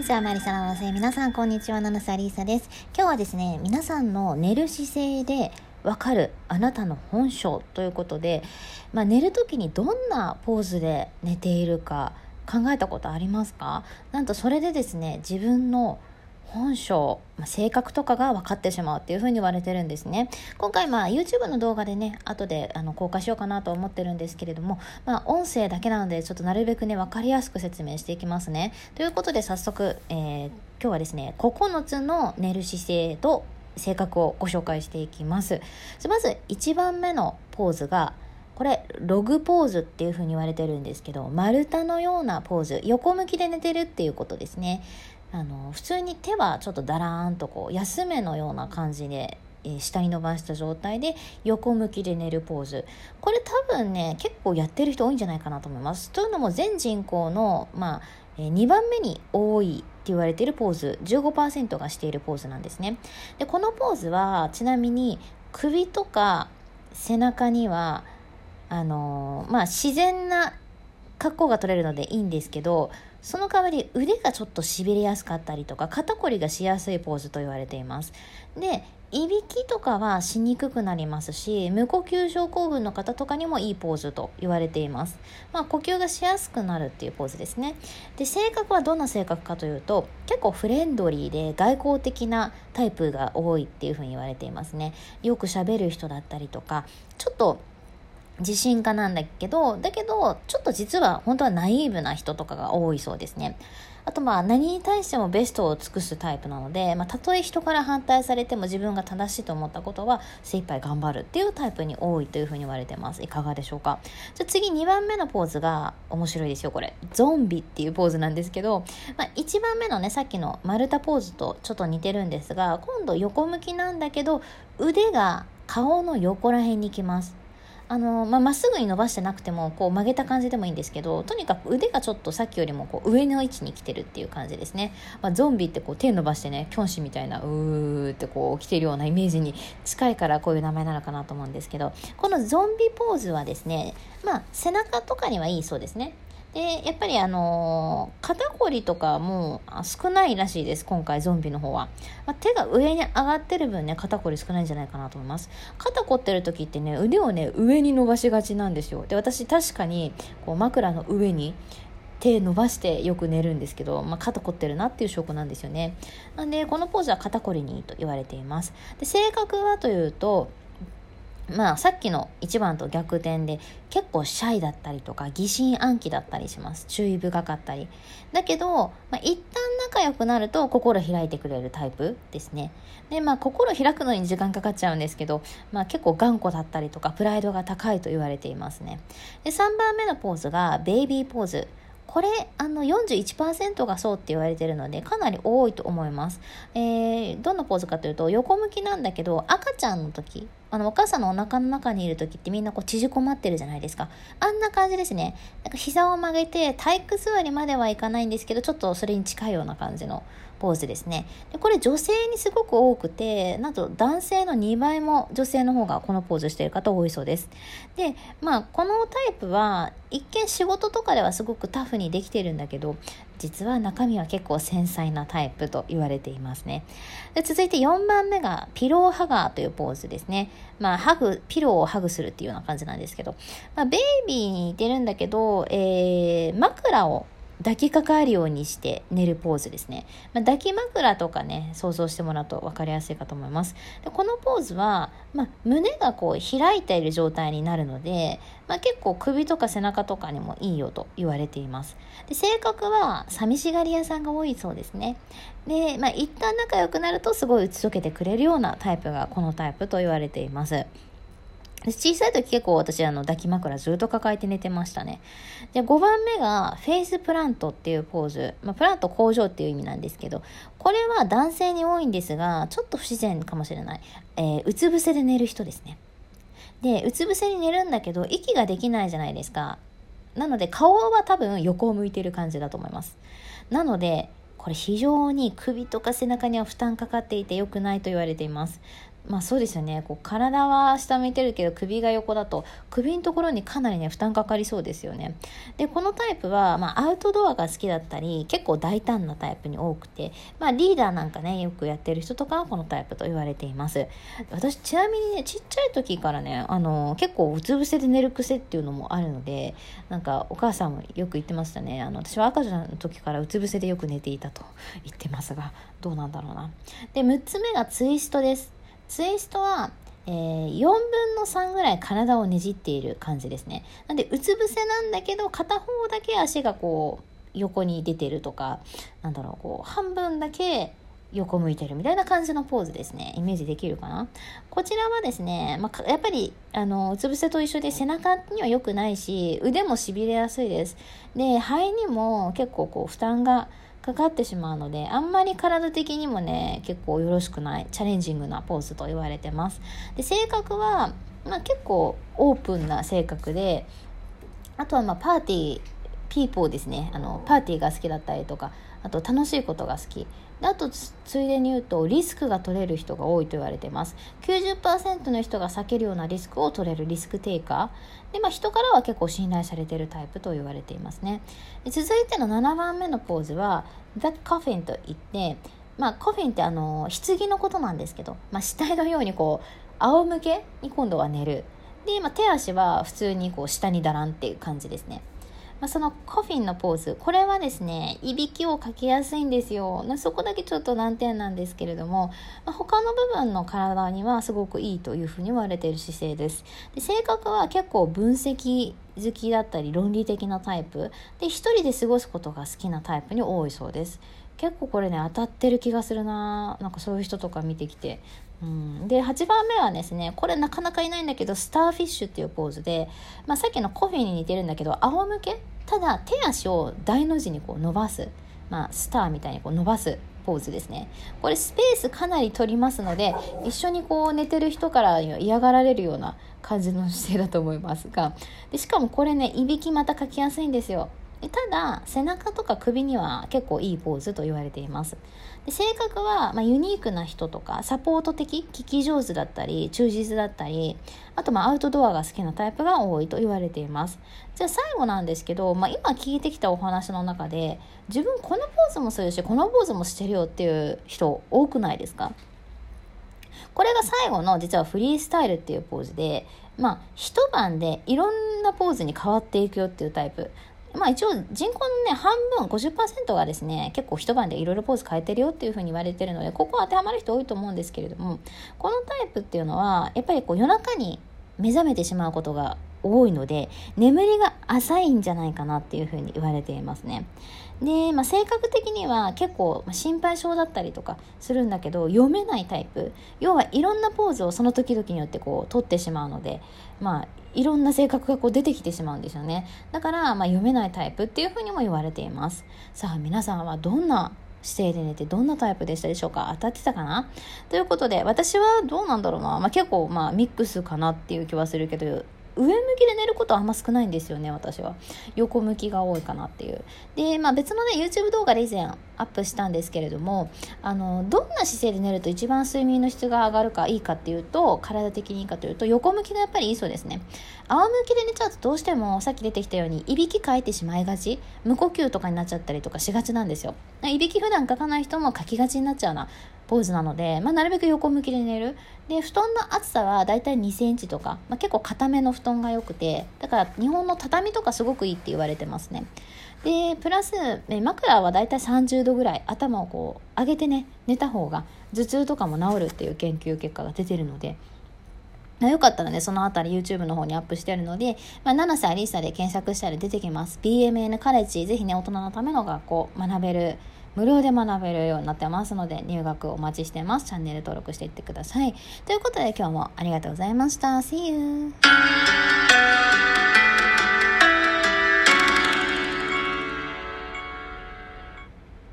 にちは、マリサのせ皆さん、こんにちは。ナナサリーサです。今日はですね、皆さんの寝る姿勢でわかるあなたの本性ということで、まあ、寝る時にどんなポーズで寝ているか考えたことありますか？なんとそれでですね、自分の本性、まあ、性格とかが分かってしまうっていうふうに言われてるんですね。今回まあ YouTube の動画でね後であの公開しようかなと思ってるんですけれども、まあ、音声だけなのでちょっとなるべくね分かりやすく説明していきますね。ということで早速、えー、今日はですね9つの寝る姿勢と性格をご紹介していきます。まず1番目のポーズがこれログポーズっていう風に言われてるんですけど丸太のようなポーズ横向きで寝てるっていうことですね。あの普通に手はちょっとだらーんとこう休めのような感じで、えー、下に伸ばした状態で横向きで寝るポーズ。これ多分ね結構やってる人多いんじゃないかなと思います。というのも全人口の、まあえー、2番目に多いって言われているポーズ。15%がしているポーズなんですね。でこのポーズはちなみに首とか背中にはあのー、まあ自然な格好が取れるのでいいんですけどその代わり腕がちょっとしびれやすかったりとか肩こりがしやすいポーズと言われています。でいびきとかはしにくくなりますし無呼吸症候群の方とかにもいいポーズと言われています、まあ、呼吸がしやすくなるっていうポーズですね。で性格はどんな性格かというと結構フレンドリーで外交的なタイプが多いっていうふうに言われていますね。よくしゃべる人だったりとかちょっと自信家なんだけど、だけど、ちょっと実は本当はナイーブな人とかが多いそうですね。あとまあ何に対してもベストを尽くすタイプなので、まあ、たとえ人から反対されても自分が正しいと思ったことは精一杯頑張るっていうタイプに多いというふうに言われてます。いかがでしょうか？じゃ次2番目のポーズが面白いですよ、これ。ゾンビっていうポーズなんですけど、まあ、1番目のね、さっきの丸太ポーズとちょっと似てるんですが、今度横向きなんだけど、腕が顔の横ら辺にきます。あのまあ、っすぐに伸ばしてなくてもこう曲げた感じでもいいんですけどとにかく腕がちょっとさっきよりもこう上の位置に来てるっていう感じですね、まあ、ゾンビってこう手伸ばしてねキョンシみたいなうーってこう来てるようなイメージに近いからこういう名前なのかなと思うんですけどこのゾンビポーズはですねまあ背中とかにはいいそうですね。でやっぱりあのー、肩こりとかも少ないらしいです今回ゾンビの方は、まあ、手が上に上がってる分ね肩こり少ないんじゃないかなと思います。肩こってる時ってね腕をね上に伸ばしがちなんですよ。で私確かにこう枕の上に手伸ばしてよく寝るんですけど、まあ、肩凝ってるなっていう証拠なんですよね。なんでこのポーズは肩こりにいいと言われています。で性格はというとまあさっきの1番と逆転で結構シャイだったりとか疑心暗鬼だったりします。注意深かったり。だけど、まあ、一旦仲良くなると心開いてくれるタイプですね。でまあ心開くのに時間かかっちゃうんですけど、まあ、結構頑固だったりとかプライドが高いと言われていますね。で3番目のポーズがベイビーポーズ。これあの41%がそうって言われてるのでかなり多いと思います、えー、どんなポーズかというと横向きなんだけど赤ちゃんの時あのお母さんのお腹の中にいる時ってみんなこう縮こまってるじゃないですか。あんな感じですね。なんか膝を曲げて体育座りまではいかないんですけどちょっとそれに近いような感じのポーズですね。でこれ女性にすごく多くてなんと男性の2倍も女性の方がこのポーズしている方多いそうです。でまあこのタイプは一見仕事とかではすごくタフにできてるんだけど実は中身は結構繊細なタイプと言われていますね。で続いて4番目がピローハガーというポーズですね。まあハグピローをハグするっていうような感じなんですけど、まあ、ベイビーに似てるんだけど、えー、枕を抱きかかるようにして寝るポーズですね。まあ、抱き枕とかね、想像してもらうと分かりやすいかと思います。でこのポーズは、まあ、胸がこう開いている状態になるので、まあ、結構首とか背中とかにもいいよと言われています。で性格は寂しがり屋さんが多いそうですね。で、まあ、一旦仲良くなるとすごい打ち解けてくれるようなタイプがこのタイプと言われています。小さい時結構私あの抱き枕ずっと抱えて寝てましたね。で、5番目が face plant っていうポーズ。まあ、プラント工場っていう意味なんですけど、これは男性に多いんですが、ちょっと不自然かもしれない。えー、うつ伏せで寝る人ですね。で、うつ伏せに寝るんだけど、息ができないじゃないですか。なので、顔は多分横を向いてる感じだと思います。なので、これ非常に首とか背中には負担かかっていて良くないと言われています。まあそうですよね。こう体は下向いてるけど首が横だと首のところにかなりね負担かかりそうですよね。でこのタイプは、まあ、アウトドアが好きだったり結構大胆なタイプに多くて、まあ、リーダーなんかねよくやってる人とかはこのタイプと言われています。私ちなみにねちっちゃい時からねあの結構うつ伏せで寝る癖っていうのもあるのでなんかお母さんもよく言ってましたね。あの私は赤ちゃんの時からうつ伏せでよく寝ていたと言ってますがどうなんだろうな。で6つ目がツイストです。ツイストは、えー、4分の3ぐらい体をねじっている感じですね。なんで、うつ伏せなんだけど、片方だけ足がこう、横に出てるとか、なんだろう、こう、半分だけ横向いてるみたいな感じのポーズですね。イメージできるかな？こちらはですね、まあ、やっぱり、あの、うつ伏せと一緒で背中には良くないし、腕もしびれやすいです。で、肺にも結構こう、負担がかかってしまうのであんまり体的にもね結構よろしくないチャレンジングなポーズと言われてます。で性格は、まあ、結構オープンな性格であとはま party people ですね。あのパーティーが好きだったりとかあと楽しいことが好き。であとついでに言うとリスクが取れる人が多いと言われてます。90%の人が避けるようなリスクを取れるリスクテイカー。で、まあ、人からは結構信頼されているタイプと言われていますね。続いての7番目のポーズは The Coffin といってまあ、コフィンってあの棺のことなんですけど、まあ、死体のようにこう仰向けに今度は寝る。で、まあ、手足は普通にこう下にだらんっていう感じですね。まあ、そのコフィンのポーズ。これはですねいびきをかけやすいんですよ。まそこだけちょっと難点なんですけれども、まあ、他の部分の体にはすごくいいというふうに言われている姿勢です。で性格は結構分析好きだったり論理的なタイプ。で一人で過ごすことが好きなタイプに多いそうです。結構これね当たってる気がするな。なんかそういう人とか見てきて。うん、で8番目はですねこれなかなかいないんだけどスターフィッシュっていうポーズで、まあ、さっきのコフィーに似てるんだけど仰向け？ただ手足を大の字にこう伸ばす、まあ、スターみたいにこう伸ばすポーズですね。これスペースかなり取りますので一緒にこう寝てる人から嫌がられるような感じの姿勢だと思いますが。でしかもこれねいびきまたかきやすいんですよ。ただ背中とか首には結構いいポーズと言われています。で性格は、まあ、ユニークな人とかサポート的聞き上手だったり忠実だったりあとまあアウトドアが好きなタイプが多いと言われています。じゃあ最後なんですけど、まあ、今聞いてきたお話の中で自分このポーズもするしこのポーズもしてるよっていう人多くないですか？これが最後の実はフリースタイルっていうポーズでまあ一晩でいろんなポーズに変わっていくよっていうタイプ。まあ一応人口のね、半分、50%がですね、結構一晩でいろいろポーズ変えてるよっていうふうに言われてるので、ここは当てはまる人多いと思うんですけれども、このタイプっていうのは、やっぱりこう夜中に目覚めてしまうことが多いので、眠りが浅いんじゃないかなっていうふうに言われていますね。で、まあ、性格的には結構心配性だったりとかするんだけど読めないタイプ。要はいろんなポーズをその時々によってこう取ってしまうのでまあいろんな性格がこう出てきてしまうんですよね。だからまあ読めないタイプっていうふうにも言われています。さあ皆さんはどんな姿勢で寝てどんなタイプでしたでしょうか？当たってたかな？ということで私はどうなんだろうな、まあ、結構まあミックスかなっていう気はするけど上向きで寝ることはあんま少ないんですよね私は。横向きが多いかなっていう。で、まあ、別のね YouTube 動画で以前アップしたんですけれどもあのどんな姿勢で寝ると一番睡眠の質が上がるかいいかっていうと体的にいいかというと横向きがやっぱりいいそうですね。仰向きで寝ちゃうとどうしてもさっき出てきたようにいびきかいてしまいがち。無呼吸とかになっちゃったりとかしがちなんですよ。いびき普段かかない人もかきがちになっちゃうな。ポーズなので、まあ、なるべく横向きで寝る。で布団の厚さはだいたい2センチとか、まあ、結構硬めの布団が良くてだから日本の畳とかすごくいいって言われてますね。でプラス枕はだいたい30度ぐらい頭をこう上げてね寝た方が頭痛とかも治るっていう研究結果が出てるので。よかったらね、そのあたり YouTube の方にアップしてあるので、まあ、七瀬アリーサで検索したら出てきます。BMN カレッジ、ぜひね、大人のための学校、学べる無料で学べるようになってますので入学お待ちしてます。チャンネル登録していってください。ということで今日もありがとうございました。See you!